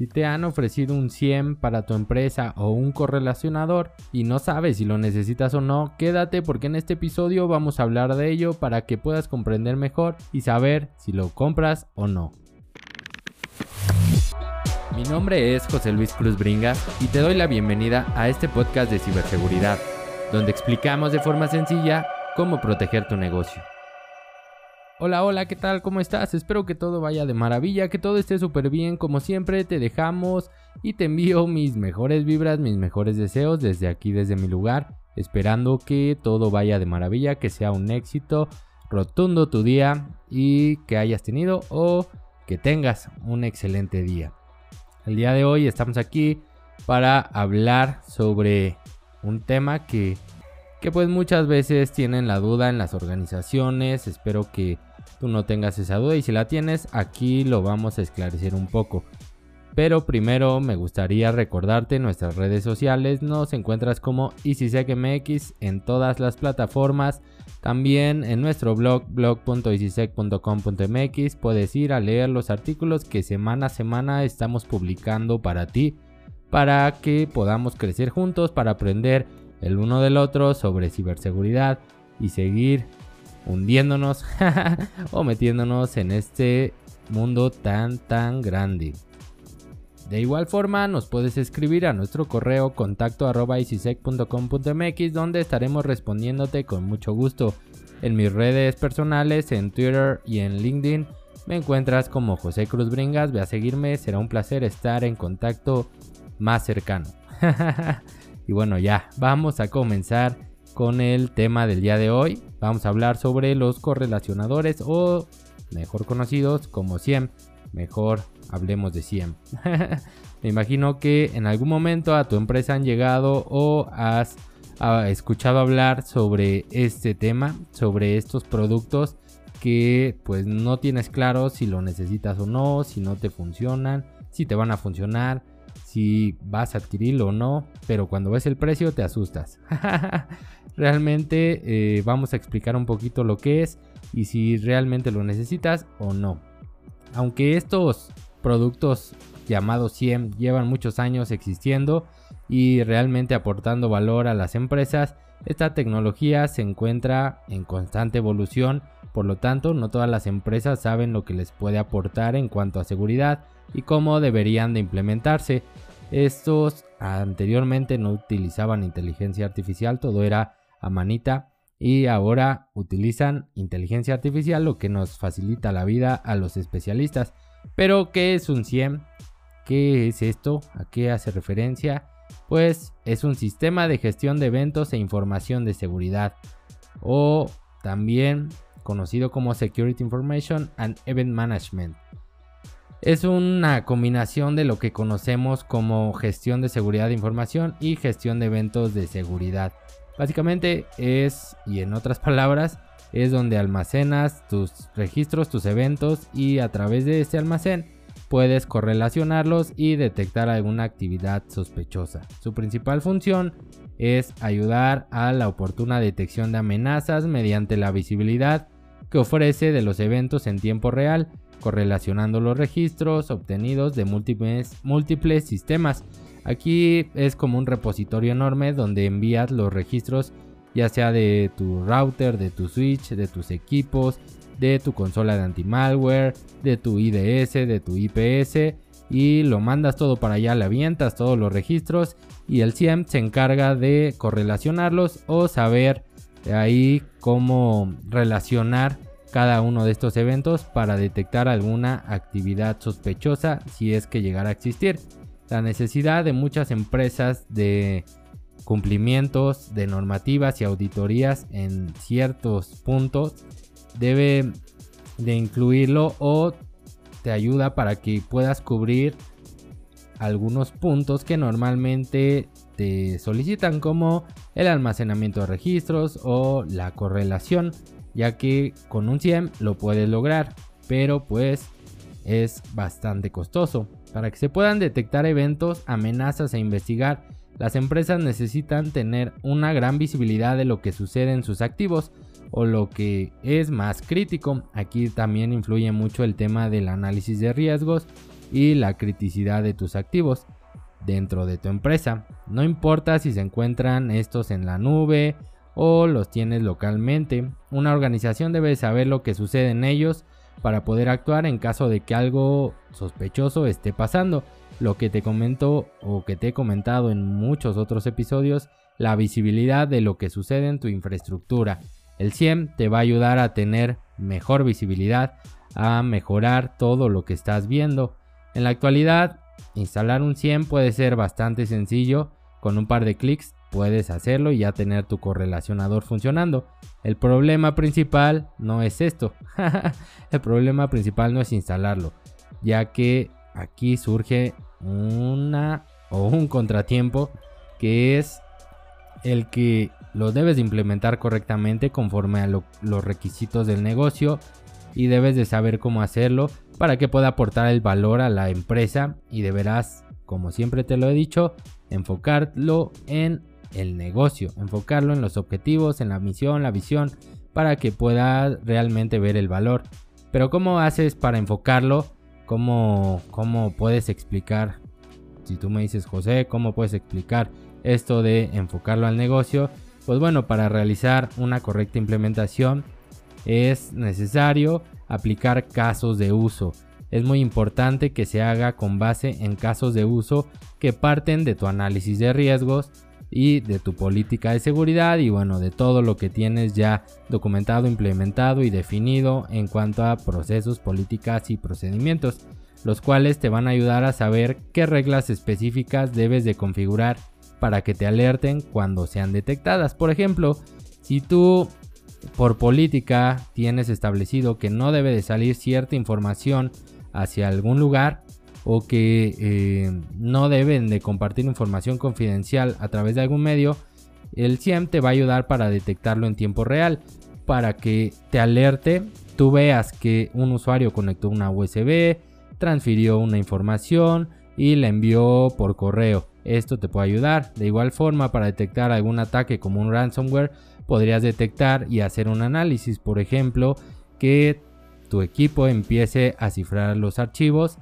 Si te han ofrecido un 100 para tu empresa o un correlacionador y no sabes si lo necesitas o no, quédate porque en este episodio vamos a hablar de ello para que puedas comprender mejor y saber si lo compras o no. Mi nombre es José Luis Cruz Bringas y te doy la bienvenida a este podcast de ciberseguridad, donde explicamos de forma sencilla cómo proteger tu negocio. Hola, hola, ¿qué tal? ¿Cómo estás? Espero que todo vaya de maravilla, que todo esté súper bien. Como siempre, te dejamos y te envío mis mejores vibras, mis mejores deseos desde aquí, desde mi lugar, esperando que todo vaya de maravilla, que sea un éxito rotundo tu día y que hayas tenido o que tengas un excelente día. El día de hoy estamos aquí para hablar sobre un tema que, que pues muchas veces tienen la duda en las organizaciones. Espero que tú no tengas esa duda y si la tienes aquí lo vamos a esclarecer un poco. Pero primero me gustaría recordarte nuestras redes sociales. Nos encuentras como EasySecMX en todas las plataformas. También en nuestro blog blog.easysec.com.mx puedes ir a leer los artículos que semana a semana estamos publicando para ti. Para que podamos crecer juntos, para aprender el uno del otro sobre ciberseguridad y seguir hundiéndonos o metiéndonos en este mundo tan tan grande. De igual forma nos puedes escribir a nuestro correo contacto arroba donde estaremos respondiéndote con mucho gusto. En mis redes personales, en Twitter y en LinkedIn me encuentras como José Cruz Bringas, ve a seguirme, será un placer estar en contacto más cercano. y bueno ya, vamos a comenzar con el tema del día de hoy. Vamos a hablar sobre los correlacionadores o mejor conocidos como SIEM. Mejor hablemos de SIEM. Me imagino que en algún momento a tu empresa han llegado o has escuchado hablar sobre este tema, sobre estos productos que pues no tienes claro si lo necesitas o no, si no te funcionan, si te van a funcionar, si vas a adquirirlo o no, pero cuando ves el precio te asustas. realmente eh, vamos a explicar un poquito lo que es y si realmente lo necesitas o no. Aunque estos productos llamados SIEM llevan muchos años existiendo y realmente aportando valor a las empresas, esta tecnología se encuentra en constante evolución, por lo tanto no todas las empresas saben lo que les puede aportar en cuanto a seguridad y cómo deberían de implementarse. Estos anteriormente no utilizaban inteligencia artificial, todo era a manita y ahora utilizan inteligencia artificial, lo que nos facilita la vida a los especialistas. Pero, ¿qué es un SIEM? ¿Qué es esto? ¿A qué hace referencia? Pues es un sistema de gestión de eventos e información de seguridad, o también conocido como Security Information and Event Management. Es una combinación de lo que conocemos como gestión de seguridad de información y gestión de eventos de seguridad. Básicamente es, y en otras palabras, es donde almacenas tus registros, tus eventos y a través de este almacén puedes correlacionarlos y detectar alguna actividad sospechosa. Su principal función es ayudar a la oportuna detección de amenazas mediante la visibilidad que ofrece de los eventos en tiempo real, correlacionando los registros obtenidos de múltiples, múltiples sistemas Aquí es como un repositorio enorme donde envías los registros ya sea de tu router, de tu switch, de tus equipos, de tu consola de anti-malware, de tu IDS, de tu IPS y lo mandas todo para allá, le avientas todos los registros y el SIEM se encarga de correlacionarlos o saber ahí cómo relacionar cada uno de estos eventos para detectar alguna actividad sospechosa si es que llegara a existir. La necesidad de muchas empresas de cumplimientos de normativas y auditorías en ciertos puntos debe de incluirlo o te ayuda para que puedas cubrir algunos puntos que normalmente te solicitan como el almacenamiento de registros o la correlación ya que con un SIEM lo puedes lograr pero pues es bastante costoso. Para que se puedan detectar eventos, amenazas e investigar, las empresas necesitan tener una gran visibilidad de lo que sucede en sus activos o lo que es más crítico. Aquí también influye mucho el tema del análisis de riesgos y la criticidad de tus activos dentro de tu empresa. No importa si se encuentran estos en la nube o los tienes localmente, una organización debe saber lo que sucede en ellos para poder actuar en caso de que algo sospechoso esté pasando. Lo que te comento o que te he comentado en muchos otros episodios, la visibilidad de lo que sucede en tu infraestructura. El CIEM te va a ayudar a tener mejor visibilidad, a mejorar todo lo que estás viendo. En la actualidad, instalar un CIEM puede ser bastante sencillo, con un par de clics puedes hacerlo y ya tener tu correlacionador funcionando. El problema principal no es esto. el problema principal no es instalarlo, ya que aquí surge una o un contratiempo que es el que lo debes de implementar correctamente conforme a los requisitos del negocio y debes de saber cómo hacerlo para que pueda aportar el valor a la empresa y deberás, como siempre te lo he dicho, enfocarlo en el negocio, enfocarlo en los objetivos, en la misión, la visión, para que pueda realmente ver el valor. Pero ¿cómo haces para enfocarlo? ¿Cómo, cómo puedes explicar? Si tú me dices, José, ¿cómo puedes explicar esto de enfocarlo al negocio? Pues bueno, para realizar una correcta implementación es necesario aplicar casos de uso. Es muy importante que se haga con base en casos de uso que parten de tu análisis de riesgos, y de tu política de seguridad y bueno, de todo lo que tienes ya documentado, implementado y definido en cuanto a procesos, políticas y procedimientos, los cuales te van a ayudar a saber qué reglas específicas debes de configurar para que te alerten cuando sean detectadas. Por ejemplo, si tú por política tienes establecido que no debe de salir cierta información hacia algún lugar, o que eh, no deben de compartir información confidencial a través de algún medio, el CIEM te va a ayudar para detectarlo en tiempo real, para que te alerte, tú veas que un usuario conectó una USB, transfirió una información y la envió por correo. Esto te puede ayudar. De igual forma, para detectar algún ataque como un ransomware, podrías detectar y hacer un análisis, por ejemplo, que tu equipo empiece a cifrar los archivos.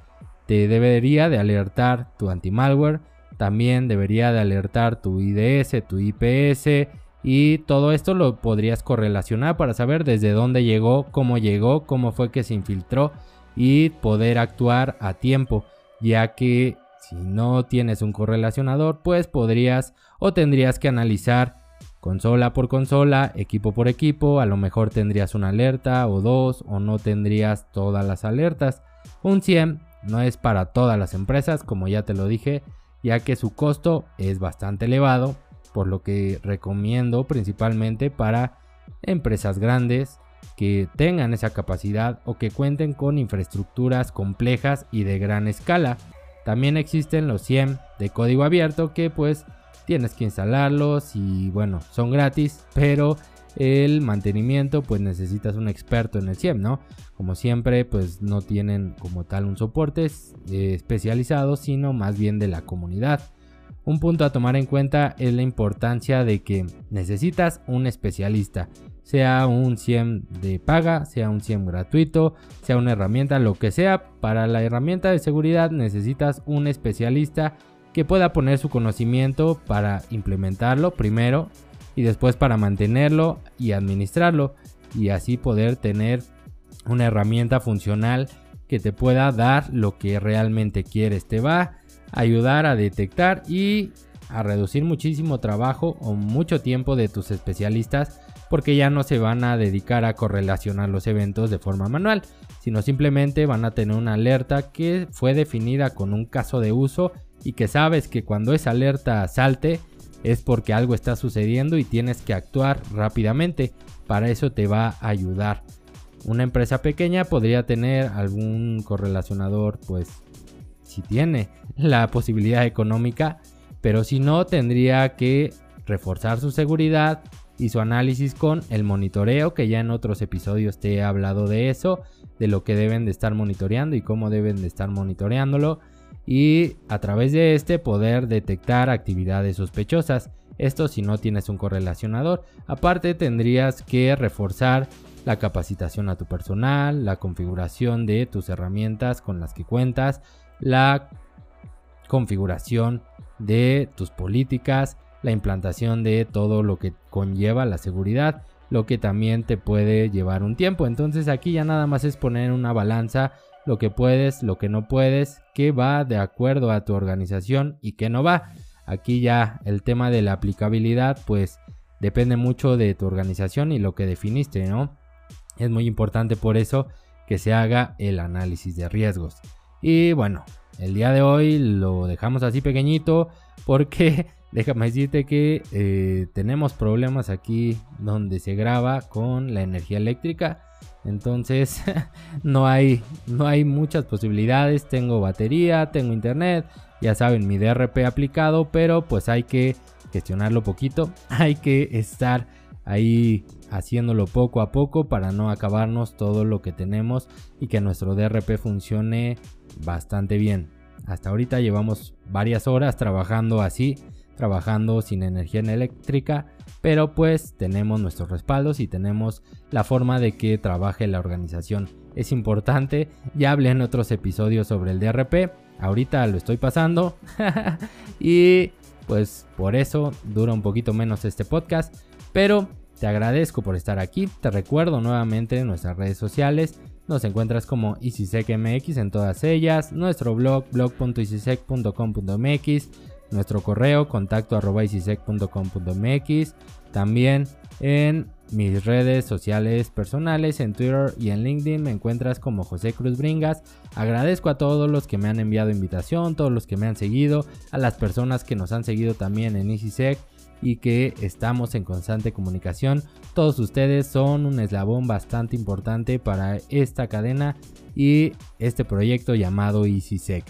Te debería de alertar tu anti-malware, también debería de alertar tu IDS, tu IPS y todo esto lo podrías correlacionar para saber desde dónde llegó, cómo llegó, cómo fue que se infiltró y poder actuar a tiempo, ya que si no tienes un correlacionador, pues podrías o tendrías que analizar consola por consola, equipo por equipo, a lo mejor tendrías una alerta o dos o no tendrías todas las alertas. Un 100 no es para todas las empresas, como ya te lo dije, ya que su costo es bastante elevado, por lo que recomiendo principalmente para empresas grandes que tengan esa capacidad o que cuenten con infraestructuras complejas y de gran escala. También existen los 100 de código abierto que pues tienes que instalarlos y bueno, son gratis, pero el mantenimiento pues necesitas un experto en el CIEM, ¿no? Como siempre pues no tienen como tal un soporte eh, especializado, sino más bien de la comunidad. Un punto a tomar en cuenta es la importancia de que necesitas un especialista, sea un CIEM de paga, sea un CIEM gratuito, sea una herramienta, lo que sea. Para la herramienta de seguridad necesitas un especialista que pueda poner su conocimiento para implementarlo primero y después para mantenerlo y administrarlo y así poder tener una herramienta funcional que te pueda dar lo que realmente quieres. Te va a ayudar a detectar y a reducir muchísimo trabajo o mucho tiempo de tus especialistas porque ya no se van a dedicar a correlacionar los eventos de forma manual, sino simplemente van a tener una alerta que fue definida con un caso de uso y que sabes que cuando esa alerta salte es porque algo está sucediendo y tienes que actuar rápidamente. Para eso te va a ayudar. Una empresa pequeña podría tener algún correlacionador, pues si tiene la posibilidad económica, pero si no tendría que reforzar su seguridad y su análisis con el monitoreo, que ya en otros episodios te he hablado de eso, de lo que deben de estar monitoreando y cómo deben de estar monitoreándolo y a través de este poder detectar actividades sospechosas. Esto si no tienes un correlacionador. Aparte tendrías que reforzar la capacitación a tu personal, la configuración de tus herramientas con las que cuentas la configuración de tus políticas, la implantación de todo lo que conlleva la seguridad, lo que también te puede llevar un tiempo. Entonces aquí ya nada más es poner en una balanza lo que puedes, lo que no puedes, qué va de acuerdo a tu organización y qué no va. Aquí ya el tema de la aplicabilidad pues depende mucho de tu organización y lo que definiste, ¿no? Es muy importante por eso que se haga el análisis de riesgos. Y bueno, el día de hoy lo dejamos así pequeñito porque déjame decirte que eh, tenemos problemas aquí donde se graba con la energía eléctrica. Entonces no hay, no hay muchas posibilidades. Tengo batería, tengo internet, ya saben mi DRP aplicado, pero pues hay que gestionarlo poquito. Hay que estar ahí haciéndolo poco a poco para no acabarnos todo lo que tenemos y que nuestro DRP funcione bastante bien. Hasta ahorita llevamos varias horas trabajando así, trabajando sin energía eléctrica, pero pues tenemos nuestros respaldos y tenemos la forma de que trabaje la organización. Es importante, ya hablé en otros episodios sobre el DRP, ahorita lo estoy pasando y pues por eso dura un poquito menos este podcast, pero te agradezco por estar aquí, te recuerdo nuevamente nuestras redes sociales, nos encuentras como EasySecMX en todas ellas, nuestro blog blog.easysec.com.mx, nuestro correo contacto arroba también en mis redes sociales personales, en Twitter y en LinkedIn me encuentras como José Cruz Bringas. Agradezco a todos los que me han enviado invitación, todos los que me han seguido, a las personas que nos han seguido también en EasySec y que estamos en constante comunicación. Todos ustedes son un eslabón bastante importante para esta cadena y este proyecto llamado EasySec.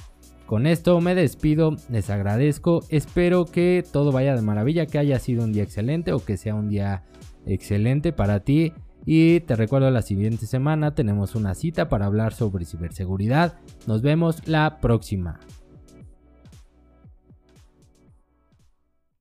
Con esto me despido, les agradezco, espero que todo vaya de maravilla, que haya sido un día excelente o que sea un día excelente para ti. Y te recuerdo la siguiente semana tenemos una cita para hablar sobre ciberseguridad. Nos vemos la próxima.